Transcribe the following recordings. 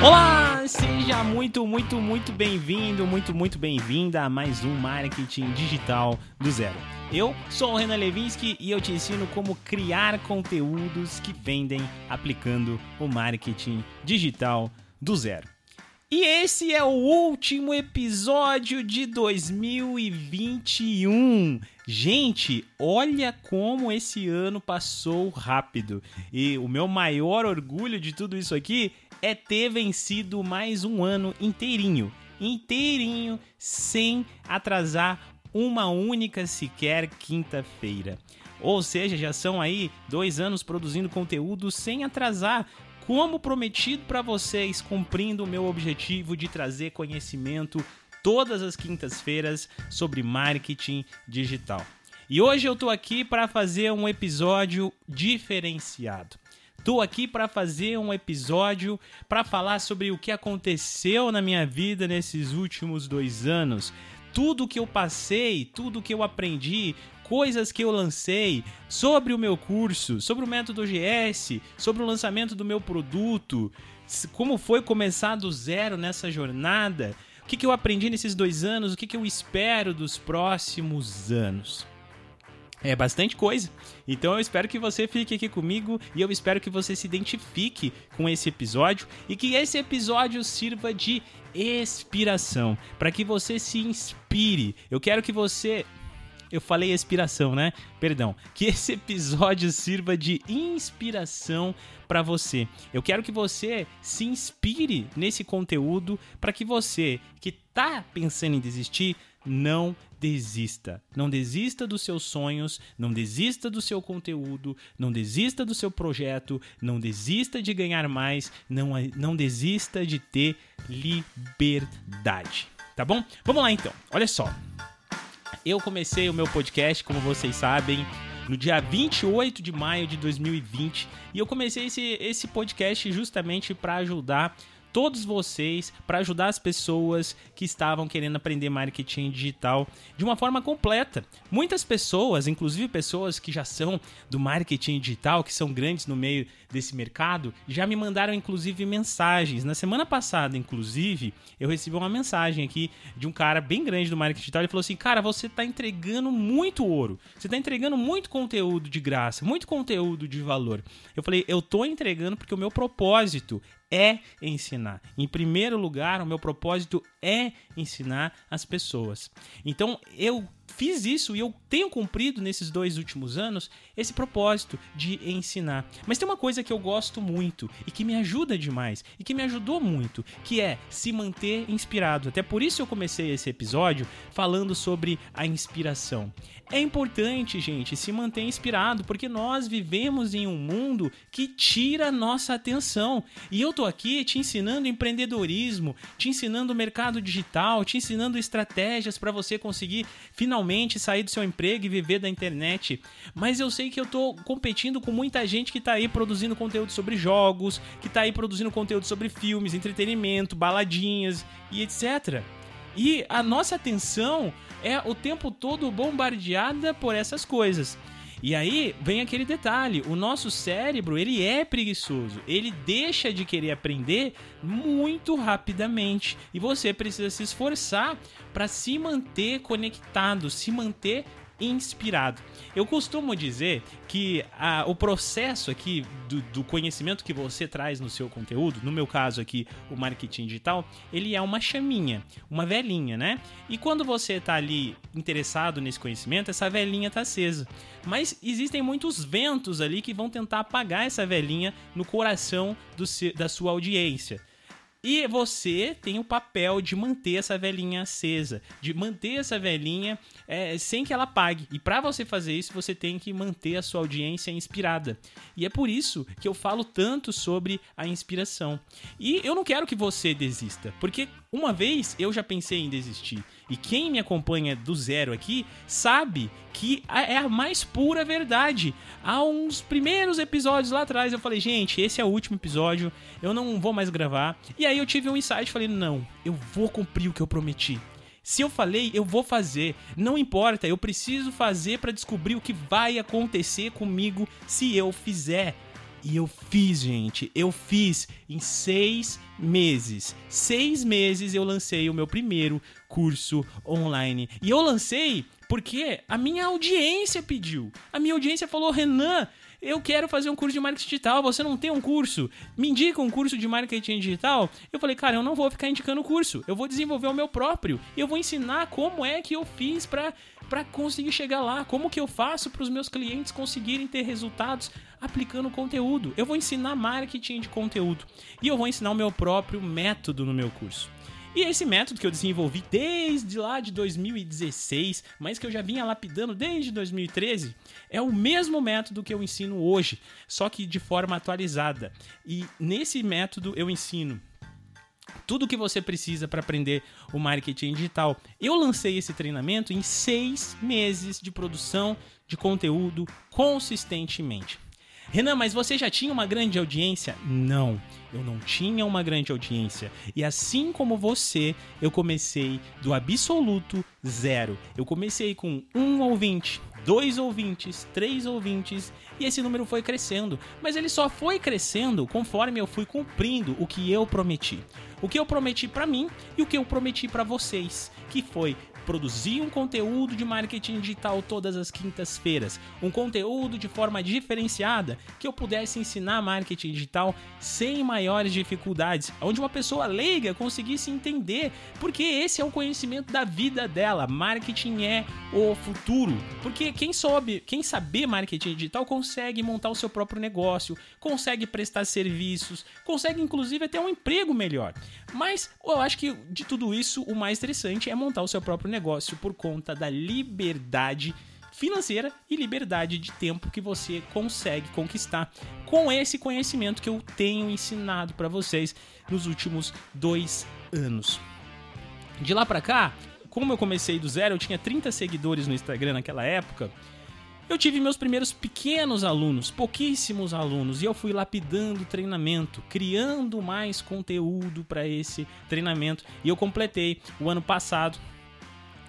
Olá, seja muito, muito, muito bem-vindo, muito, muito bem-vinda a mais um Marketing Digital do Zero. Eu sou o Renan Levinsky e eu te ensino como criar conteúdos que vendem aplicando o marketing digital do zero. E esse é o último episódio de 2021. Gente, olha como esse ano passou rápido. E o meu maior orgulho de tudo isso aqui é ter vencido mais um ano inteirinho. Inteirinho, sem atrasar uma única sequer quinta-feira. Ou seja, já são aí dois anos produzindo conteúdo sem atrasar, como prometido para vocês, cumprindo o meu objetivo de trazer conhecimento todas as quintas-feiras sobre marketing digital. E hoje eu tô aqui para fazer um episódio diferenciado. Tô aqui para fazer um episódio para falar sobre o que aconteceu na minha vida nesses últimos dois anos, tudo que eu passei, tudo que eu aprendi, coisas que eu lancei, sobre o meu curso, sobre o método GS, sobre o lançamento do meu produto, como foi começar do zero nessa jornada, o que, que eu aprendi nesses dois anos, o que, que eu espero dos próximos anos. É bastante coisa. Então eu espero que você fique aqui comigo e eu espero que você se identifique com esse episódio e que esse episódio sirva de inspiração, para que você se inspire. Eu quero que você eu falei inspiração, né? Perdão. Que esse episódio sirva de inspiração para você. Eu quero que você se inspire nesse conteúdo para que você que tá pensando em desistir não desista. Não desista dos seus sonhos, não desista do seu conteúdo, não desista do seu projeto, não desista de ganhar mais, não, não desista de ter liberdade. Tá bom? Vamos lá então. Olha só. Eu comecei o meu podcast, como vocês sabem, no dia 28 de maio de 2020 e eu comecei esse, esse podcast justamente para ajudar todos vocês para ajudar as pessoas que estavam querendo aprender marketing digital de uma forma completa. Muitas pessoas, inclusive pessoas que já são do marketing digital, que são grandes no meio desse mercado, já me mandaram inclusive mensagens. Na semana passada, inclusive, eu recebi uma mensagem aqui de um cara bem grande do marketing digital. Ele falou assim: Cara, você está entregando muito ouro, você está entregando muito conteúdo de graça, muito conteúdo de valor. Eu falei: Eu estou entregando porque o meu propósito é ensinar. Em primeiro lugar, o meu propósito é ensinar as pessoas. Então, eu fiz isso e eu tenho cumprido nesses dois últimos anos esse propósito de ensinar. Mas tem uma coisa que eu gosto muito e que me ajuda demais e que me ajudou muito, que é se manter inspirado. Até por isso eu comecei esse episódio falando sobre a inspiração. É importante, gente, se manter inspirado, porque nós vivemos em um mundo que tira nossa atenção. E eu tô aqui te ensinando empreendedorismo, te ensinando mercado digital, te ensinando estratégias para você conseguir finalmente sair do seu emprego e viver da internet. Mas eu sei que eu tô competindo com muita gente que tá aí produzindo conteúdo sobre jogos, que tá aí produzindo conteúdo sobre filmes, entretenimento, baladinhas e etc. E a nossa atenção é o tempo todo bombardeada por essas coisas. E aí vem aquele detalhe, o nosso cérebro, ele é preguiçoso, ele deixa de querer aprender muito rapidamente. E você precisa se esforçar para se manter conectado, se manter inspirado. Eu costumo dizer que a, o processo aqui do, do, conhecimento que você traz no seu conteúdo, no meu caso aqui, o marketing digital, ele é uma chaminha, uma velhinha, né? E quando você está ali interessado nesse conhecimento, essa velhinha está acesa. Mas existem muitos ventos ali que vão tentar apagar essa velhinha no coração do, da sua audiência. E você tem o papel de manter essa velhinha acesa, de manter essa velhinha é, sem que ela pague. E para você fazer isso, você tem que manter a sua audiência inspirada. E é por isso que eu falo tanto sobre a inspiração. E eu não quero que você desista, porque uma vez eu já pensei em desistir. E quem me acompanha do zero aqui sabe que é a mais pura verdade. Há uns primeiros episódios lá atrás eu falei, gente, esse é o último episódio, eu não vou mais gravar. E aí eu tive um insight, falei, não, eu vou cumprir o que eu prometi. Se eu falei, eu vou fazer. Não importa, eu preciso fazer para descobrir o que vai acontecer comigo se eu fizer. E eu fiz, gente. Eu fiz em seis meses. Seis meses eu lancei o meu primeiro curso online. E eu lancei porque a minha audiência pediu. A minha audiência falou: Renan, eu quero fazer um curso de marketing digital, você não tem um curso? Me indica um curso de marketing digital? Eu falei, cara, eu não vou ficar indicando curso, eu vou desenvolver o meu próprio. E eu vou ensinar como é que eu fiz para para conseguir chegar lá, como que eu faço para os meus clientes conseguirem ter resultados aplicando conteúdo. Eu vou ensinar marketing de conteúdo e eu vou ensinar o meu próprio método no meu curso. E esse método que eu desenvolvi desde lá de 2016, mas que eu já vinha lapidando desde 2013, é o mesmo método que eu ensino hoje, só que de forma atualizada. E nesse método eu ensino tudo o que você precisa para aprender o marketing digital. Eu lancei esse treinamento em seis meses de produção de conteúdo consistentemente. Renan, mas você já tinha uma grande audiência? Não, eu não tinha uma grande audiência. E assim como você, eu comecei do absoluto zero. Eu comecei com um ouvinte, dois ouvintes, três ouvintes, e esse número foi crescendo. Mas ele só foi crescendo conforme eu fui cumprindo o que eu prometi. O que eu prometi para mim e o que eu prometi para vocês, que foi produzir um conteúdo de marketing digital todas as quintas-feiras, um conteúdo de forma diferenciada que eu pudesse ensinar marketing digital sem maiores dificuldades, onde uma pessoa leiga conseguisse entender, porque esse é o conhecimento da vida dela. Marketing é o futuro, porque quem soube, quem saber marketing digital consegue montar o seu próprio negócio, consegue prestar serviços, consegue inclusive ter um emprego melhor. Mas eu acho que de tudo isso o mais interessante é montar o seu próprio negócio negócio por conta da liberdade financeira e liberdade de tempo que você consegue conquistar com esse conhecimento que eu tenho ensinado para vocês nos últimos dois anos. De lá para cá, como eu comecei do zero, eu tinha 30 seguidores no Instagram naquela época. Eu tive meus primeiros pequenos alunos, pouquíssimos alunos, e eu fui lapidando o treinamento, criando mais conteúdo para esse treinamento. E eu completei o ano passado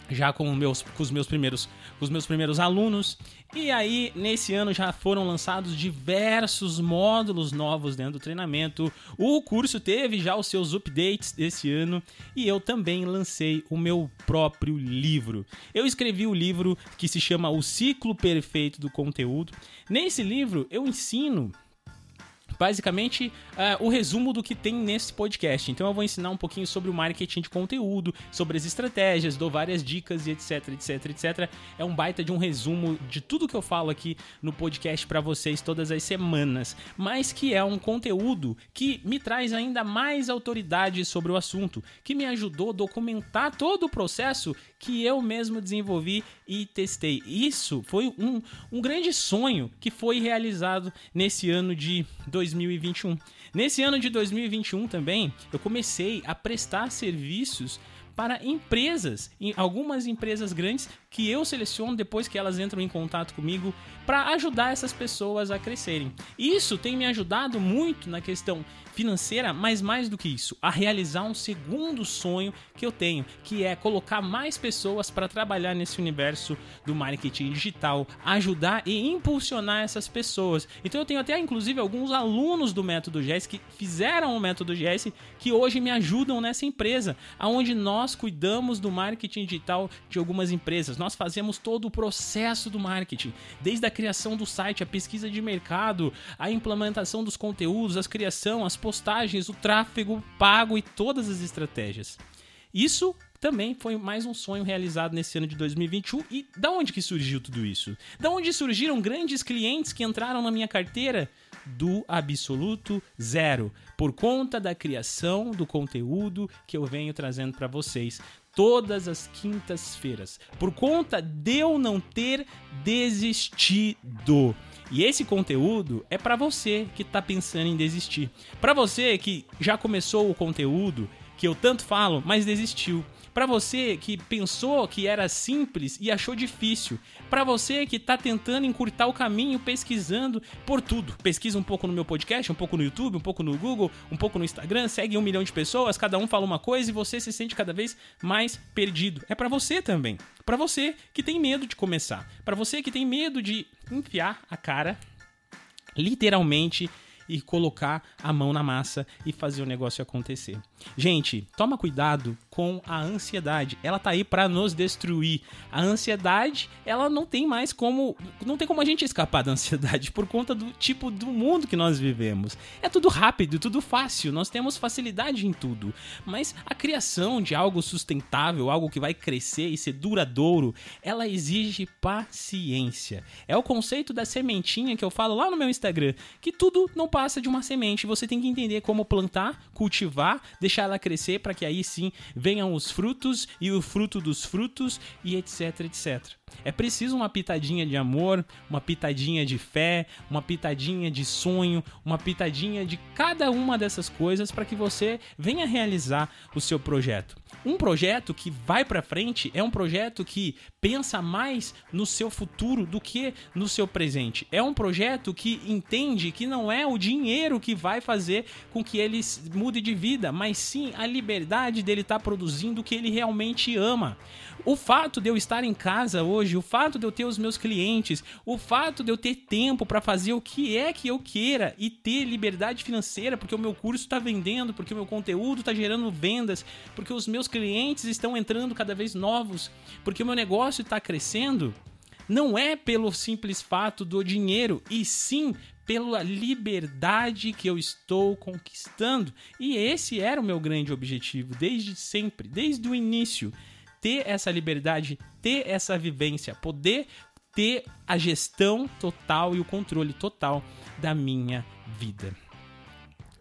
já com, meus, com os meus primeiros com os meus primeiros alunos. E aí nesse ano já foram lançados diversos módulos novos dentro do treinamento. O curso teve já os seus updates esse ano e eu também lancei o meu próprio livro. Eu escrevi o livro que se chama o ciclo perfeito do conteúdo. Nesse livro eu ensino basicamente uh, o resumo do que tem nesse podcast. Então eu vou ensinar um pouquinho sobre o marketing de conteúdo, sobre as estratégias, dou várias dicas e etc, etc, etc. É um baita de um resumo de tudo que eu falo aqui no podcast para vocês todas as semanas, mas que é um conteúdo que me traz ainda mais autoridade sobre o assunto, que me ajudou a documentar todo o processo que eu mesmo desenvolvi e testei. Isso foi um, um grande sonho que foi realizado nesse ano de 2021. Nesse ano de 2021 também, eu comecei a prestar serviços para empresas, algumas empresas grandes que eu seleciono depois que elas entram em contato comigo para ajudar essas pessoas a crescerem. Isso tem me ajudado muito na questão financeira, mas mais do que isso, a realizar um segundo sonho que eu tenho, que é colocar mais pessoas para trabalhar nesse universo do marketing digital, ajudar e impulsionar essas pessoas. Então eu tenho até inclusive alguns alunos do método GES que fizeram o método GES que hoje me ajudam nessa empresa, aonde nós cuidamos do marketing digital de algumas empresas. Nós fazemos todo o processo do marketing, desde a criação do site, a pesquisa de mercado, a implementação dos conteúdos, a criação, as postagens, o tráfego pago e todas as estratégias. Isso também foi mais um sonho realizado nesse ano de 2021. E da onde que surgiu tudo isso? Da onde surgiram grandes clientes que entraram na minha carteira? Do absoluto zero, por conta da criação do conteúdo que eu venho trazendo para vocês todas as quintas-feiras, por conta de eu não ter desistido. E esse conteúdo é para você que está pensando em desistir. Para você que já começou o conteúdo que eu tanto falo, mas desistiu. Para você que pensou que era simples e achou difícil. Para você que está tentando encurtar o caminho pesquisando por tudo. Pesquisa um pouco no meu podcast, um pouco no YouTube, um pouco no Google, um pouco no Instagram, segue um milhão de pessoas, cada um fala uma coisa e você se sente cada vez mais perdido. É para você também. Para você que tem medo de começar. Para você que tem medo de enfiar a cara literalmente e colocar a mão na massa e fazer o negócio acontecer. Gente, toma cuidado com a ansiedade. Ela tá aí para nos destruir. A ansiedade, ela não tem mais como, não tem como a gente escapar da ansiedade por conta do tipo do mundo que nós vivemos. É tudo rápido, tudo fácil, nós temos facilidade em tudo. Mas a criação de algo sustentável, algo que vai crescer e ser duradouro, ela exige paciência. É o conceito da sementinha que eu falo lá no meu Instagram, que tudo não passa de uma semente. Você tem que entender como plantar, cultivar, deixar ela crescer para que aí sim venham os frutos e o fruto dos frutos e etc, etc. É preciso uma pitadinha de amor, uma pitadinha de fé, uma pitadinha de sonho, uma pitadinha de cada uma dessas coisas para que você venha realizar o seu projeto. Um projeto que vai para frente é um projeto que pensa mais no seu futuro do que no seu presente. É um projeto que entende que não é o dinheiro que vai fazer com que ele mude de vida, mas sim a liberdade dele estar tá produzindo o que ele realmente ama. O fato de eu estar em casa hoje, o fato de eu ter os meus clientes, o fato de eu ter tempo para fazer o que é que eu queira e ter liberdade financeira, porque o meu curso está vendendo, porque o meu conteúdo está gerando vendas, porque os meus clientes estão entrando cada vez novos, porque o meu negócio está crescendo, não é pelo simples fato do dinheiro, e sim pela liberdade que eu estou conquistando. E esse era o meu grande objetivo desde sempre, desde o início ter essa liberdade, ter essa vivência, poder ter a gestão total e o controle total da minha vida.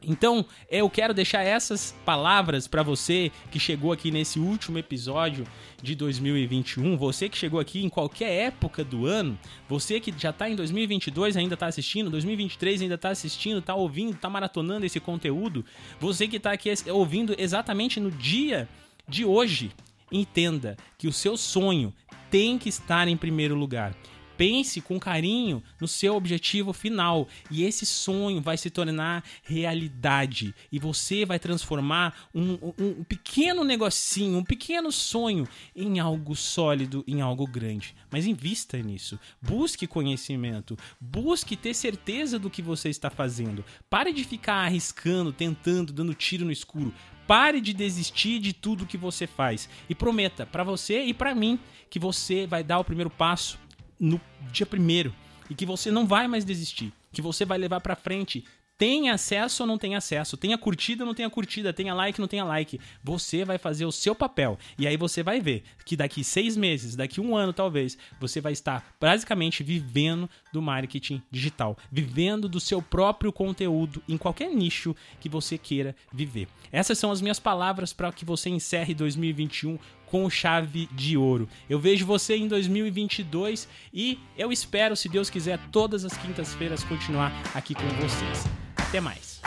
Então, eu quero deixar essas palavras para você que chegou aqui nesse último episódio de 2021, você que chegou aqui em qualquer época do ano, você que já tá em 2022 ainda tá assistindo, 2023 ainda tá assistindo, tá ouvindo, tá maratonando esse conteúdo, você que tá aqui ouvindo exatamente no dia de hoje, Entenda que o seu sonho tem que estar em primeiro lugar. Pense com carinho no seu objetivo final e esse sonho vai se tornar realidade e você vai transformar um, um, um, pequeno negocinho, um pequeno sonho em algo sólido, em algo grande. Mas invista nisso, busque conhecimento, busque ter certeza do que você está fazendo. Pare de ficar arriscando, tentando, dando tiro no escuro. Pare de desistir de tudo que você faz. E prometa para você e para mim que você vai dar o primeiro passo no dia primeiro. E que você não vai mais desistir, que você vai levar para frente tem acesso ou não tem acesso, tenha curtida ou não tenha curtida, tenha like ou não tenha like. Você vai fazer o seu papel. E aí você vai ver que daqui seis meses, daqui um ano talvez, você vai estar basicamente vivendo do marketing digital, vivendo do seu próprio conteúdo em qualquer nicho que você queira viver. Essas são as minhas palavras para que você encerre 2021 com chave de ouro. Eu vejo você em 2022 e eu espero, se Deus quiser, todas as quintas-feiras continuar aqui com vocês. Até mais.